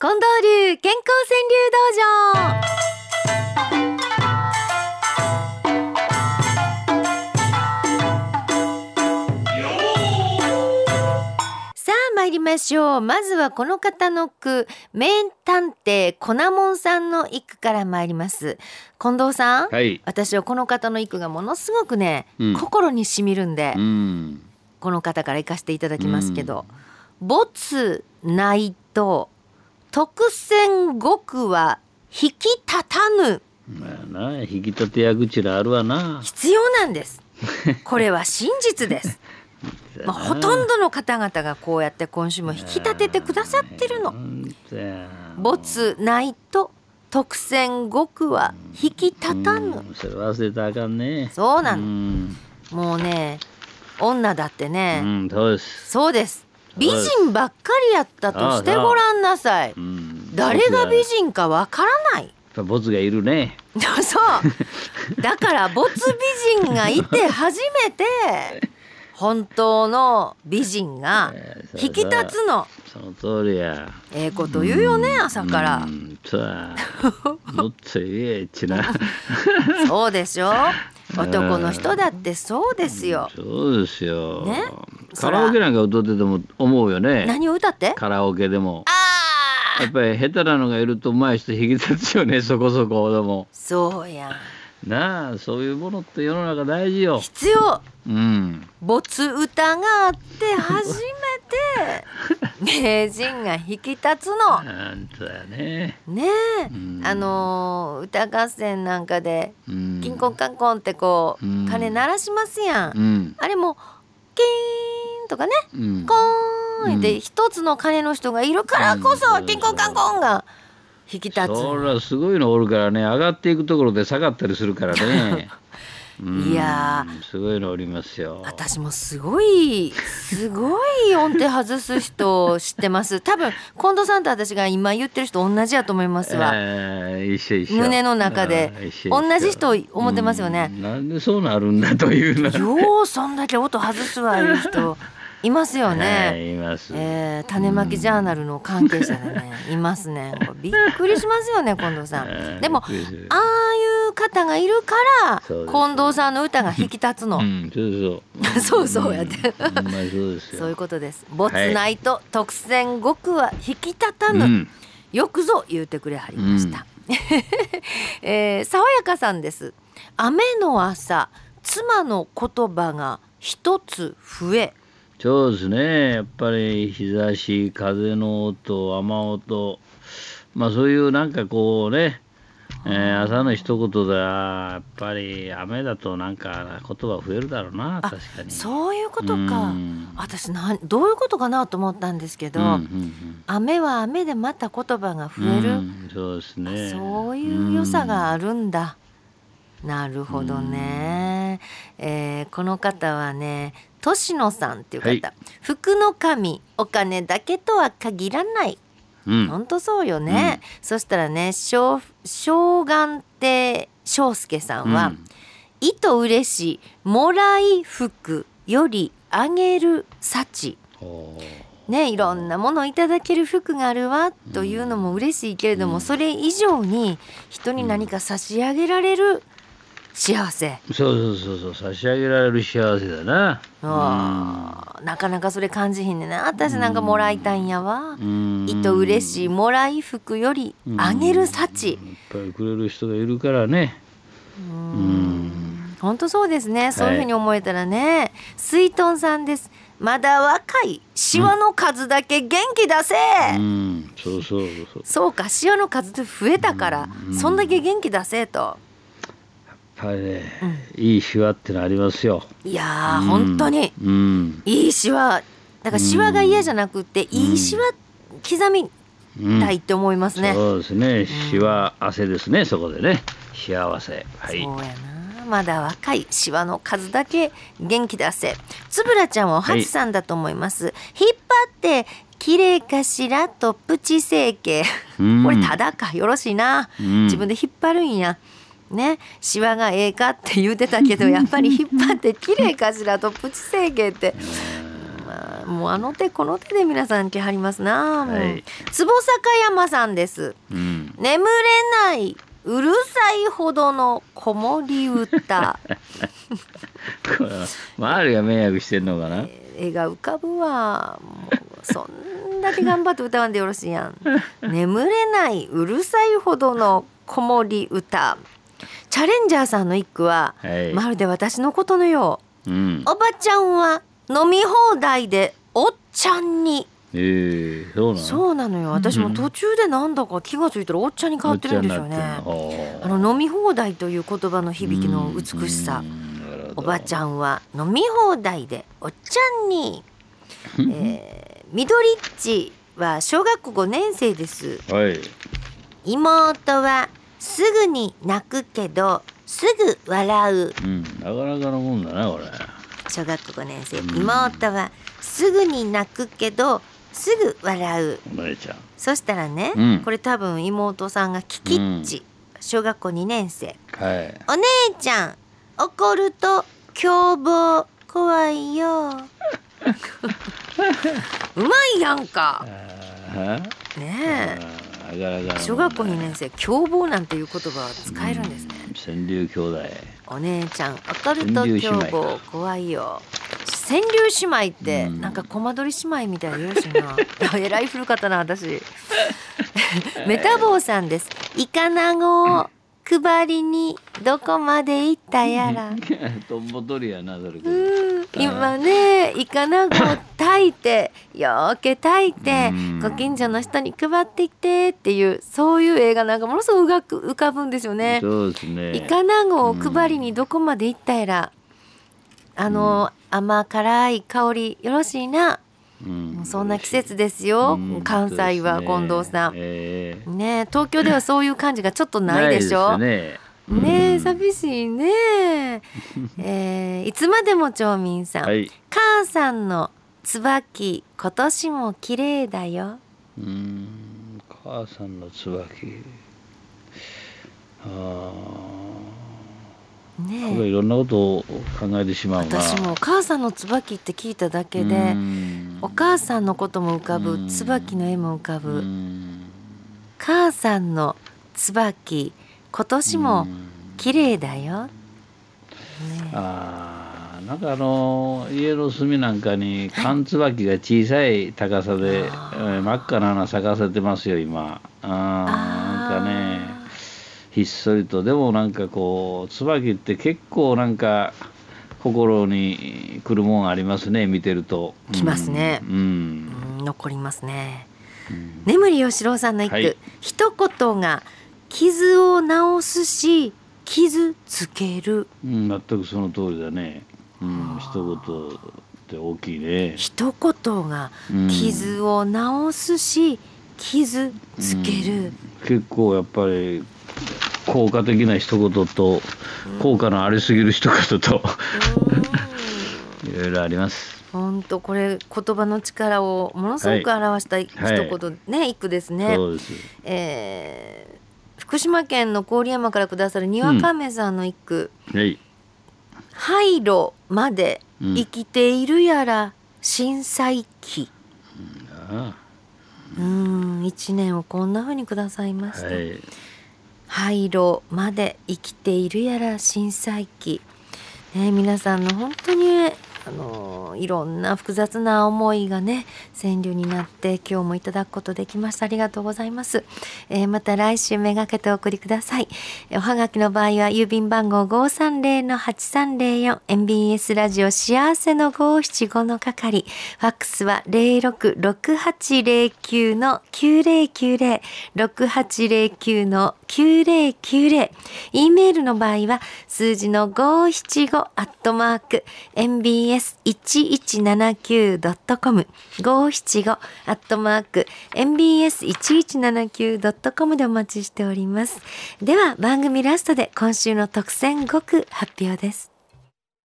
近藤流健康川柳道場さあ参りましょうまずはこの方の句名探偵粉もんさんの一句から参ります近藤さん、はい。私はこの方の一句がものすごくね、うん心にしみるんで、うん。この方から行かせていただきますけど「没ないと特選極は引き立たぬまあな、引き立てや口らあるわな」。必要なんです。これは真実です。まあ、ほとんどの方々がこうやって今週も引き立ててくださってるの。没ないと特選極は引き立たぬ。うんそれ忘れたらあかんね。そうなの。ん。もうね女だってうね、ん、そうです。そうです。美人ばっかりやったとしてごらんなさい。うん。誰が美人かわからない。ボツがいるね。そう。だから没美人がいて初めて 本当の美人が引き立つの。その通りや。ええこと言うよね朝から。もっと言えちな。そうでしょ。男の人だってそうですよ。そうですよ。ねカラオケなんか歌ってても思うよね。何を歌って？カラオケでも。ああ、やっぱり下手なのがいると上手い人引き立つよね そこそこでも。そうやん。なあそういうものって世の中大事よ。必要。うん。没歌があって初めて 名人が引き立つの。なんとやね。ねえ、うん。あのー歌合戦なんかでうん。キンコンカンコンってこう、うん。鐘鳴らしますやん、うん。あれもキーンとかね。うん。コーンってうん。一つの鐘の人がいるからこそ、うん。キンコンカンコンが引き立つ。そりゃすごいのおるからね。上がっていくところで下がったりするからね。うん。いやすごいのおりますよ。私もすごいすごい音程外す人知ってます？多分近藤さんと私が今言ってる人同じやと思いますわ、えー一緒一緒。胸の中で。同じ人思ってますよね。うん。なんでそうなるんだというのようそんだけ音外すわいう人 いますよね。はいいます、えー、種まきジャーナルの関係者でね、いますね。びっくりしますよね、近藤さん。え ーでも、ああいう方がいるから、近藤さんの歌が引き立つの。うん、そうそう。そうそうやってそういうことです。没ないと特選極は引き立たぬ。うん、よくぞ言うてくれはりました。えー、爽やかさんです。雨の朝、妻の言葉が一つ増え。そうですね。やっぱり日差し、風の音、雨音、まあそういうなんかこうね、えー朝の一言であーやっぱり雨だとなんか言葉増えるだろうな確かに。そういうことかうん。私なんどういうことかなと思ったんですけど、うんうんうん雨は雨でまた言葉が増える、うんそうですね。そういう良さがあるんだ。なるほどね、えーこの方はね年野さんっていう方、はい。福の神お金だけとは限らない。うん。本当そうよね、そしたらね正正眼亭翔介さんは、意図嬉しいもらい福よりあげる幸。ほねいろんなものをいただける福があるわというのも嬉しいけれども、うん。それ以上に人に何か差し上げられる幸せ、うそうそうそうそう差し上げられる幸せだな。あーなかなかそれ感じひんねんな。私なんかもらいたいんやわ、うん。意図嬉しい。もらい福よりあげる幸、いっぱいくれる人がいるからね。うん。本当そうですね。そういうふうに思えたらね、水遁さんです。まだ若い。シワの数だけ元気出せ、うん、そうそうそう。そう。か。シワの数って増えたから、そんだけ元気出せとぱりね、いいシワってのありますよ。いやー、本当に。うん。いいシワ。だからシワが嫌じゃなくて、いいシワ刻みうん。たいって思いますね、そうですね。シワ汗ですね。そこでね。幸せ。はい。そうやな。まだ若いシワの数だけ元気出せ。つぶらちゃんはおはちさんだと思います、引っ張って綺麗かしらとプチ整形。うん。これただかよろしいな、うん。自分で引っ張るんやねシワがええかって言うてたけど やっぱり引っ張って綺麗かしらとプチ整形って。まあもうあの手この手で皆さん来はりますな。はい。坪坂山さんです。うん。眠れないうるさいほどの子守歌。これは周りが迷惑してんのかな？絵が浮かぶわ。もうそんだけ頑張って歌わんでよろしいやん。眠れないうるさいほどの子守歌チャレンジャーさんの一句は、はい。まるで私のことのよううん。おばちゃんは飲み放題でおっちゃんにええそうなの？そうなのよ私も途中でなんだか気がついたらおっちゃんに変わってるんですよねあの飲み放題という言葉の響きの美しさおばちん。ゃんは飲み放題でおっちゃんに、えー、ミドリッチは小学校5年生ですはい。妹はすぐに泣くけどすぐ笑う。うん。なかなかのもんだなこれ。小学校5年生。うん。妹はすぐに泣くけどすぐ笑う。お姉ちゃん。そしたらね、うん。これ多分妹さんがキキッチ、小学校2年生。はい。お姉ちゃん怒ると凶暴怖いよ。うまいやんか。あねえ小学校2年生凶暴なんていう言葉は使えるんですね。うん。川柳兄弟。お姉ちゃん怒ると川柳姉妹凶暴怖いよ。川柳姉妹ってうん。なんかコマ撮り姉妹みたいでよろしいな。えらい古かったな私。メタボーさんです。イカナゴ。を配りにどこまで行ったやら。トンボ取りやなそれ。うん。今ねイカナゴを炊いてよーけ炊いてうん。ご近所の人に配ってきてっていうそういう映画なんかものすごく浮かく浮かぶんですよね。そうですね。イカナゴを配りにどこまで行ったやら。あの甘辛い香りよろしいなうんそんな季節ですようん関西は近藤さん。ええねえ東京ではそういう感じがちょっとないでしょ？ね。ねえうん寂しいねえ ーいつまでも町民さん、はい。母さんの椿今年も綺麗だようん。母さんの椿。あねえいろんなことを考えてしまうな。私も母さんの椿って聞いただけでうんお母さんのことも浮かぶうん。椿の絵も浮かうぶん。母さんの椿今年も綺麗だよ。ねえ。ああなんかあの家の隅なんかに缶椿が小さい高さで、えあー。真っ赤な花咲かせてますよ今。あー。なんかねひっそりと。でもなんかこう椿って結構なんか心に来るもんありますね見てると。来ますね。うん、うんうん残りますね。うん。眠り吉郎さんの一句、はい。一言が傷を治すし傷つける。うん、全くその通りだね、うん、一言って大きいね、一言がうん。傷を治すし傷つける、結構やっぱり効果的な一言と効果のありすぎる一言と いろいろあります。本当これ言葉の力をものすごく表した一はい言ね、一句ですね。そ。えー福島県の郡山からくださるにわかめさんの一句はい。「廃炉までうん生きているやら震災期」あうん一年をこんな風にくださいました。あはい。廃炉まで生きているやら震災期、ね、皆さんの本当にあのいろんな複雑な思いがね川柳になって今日もいただくことできました。ありがとうございます、えーまた来週めがけてお送りください。おはがきの場合は郵便番号530-8304 MBS ラジオ幸せの575の係。ファックスは066809の9090 6809の9090 E メールの場合は数字の575アットマーク mbs1179.com 575アットマーク mbs1179.com でお待ちしております。では番組ラストで今週の特選5句発表です。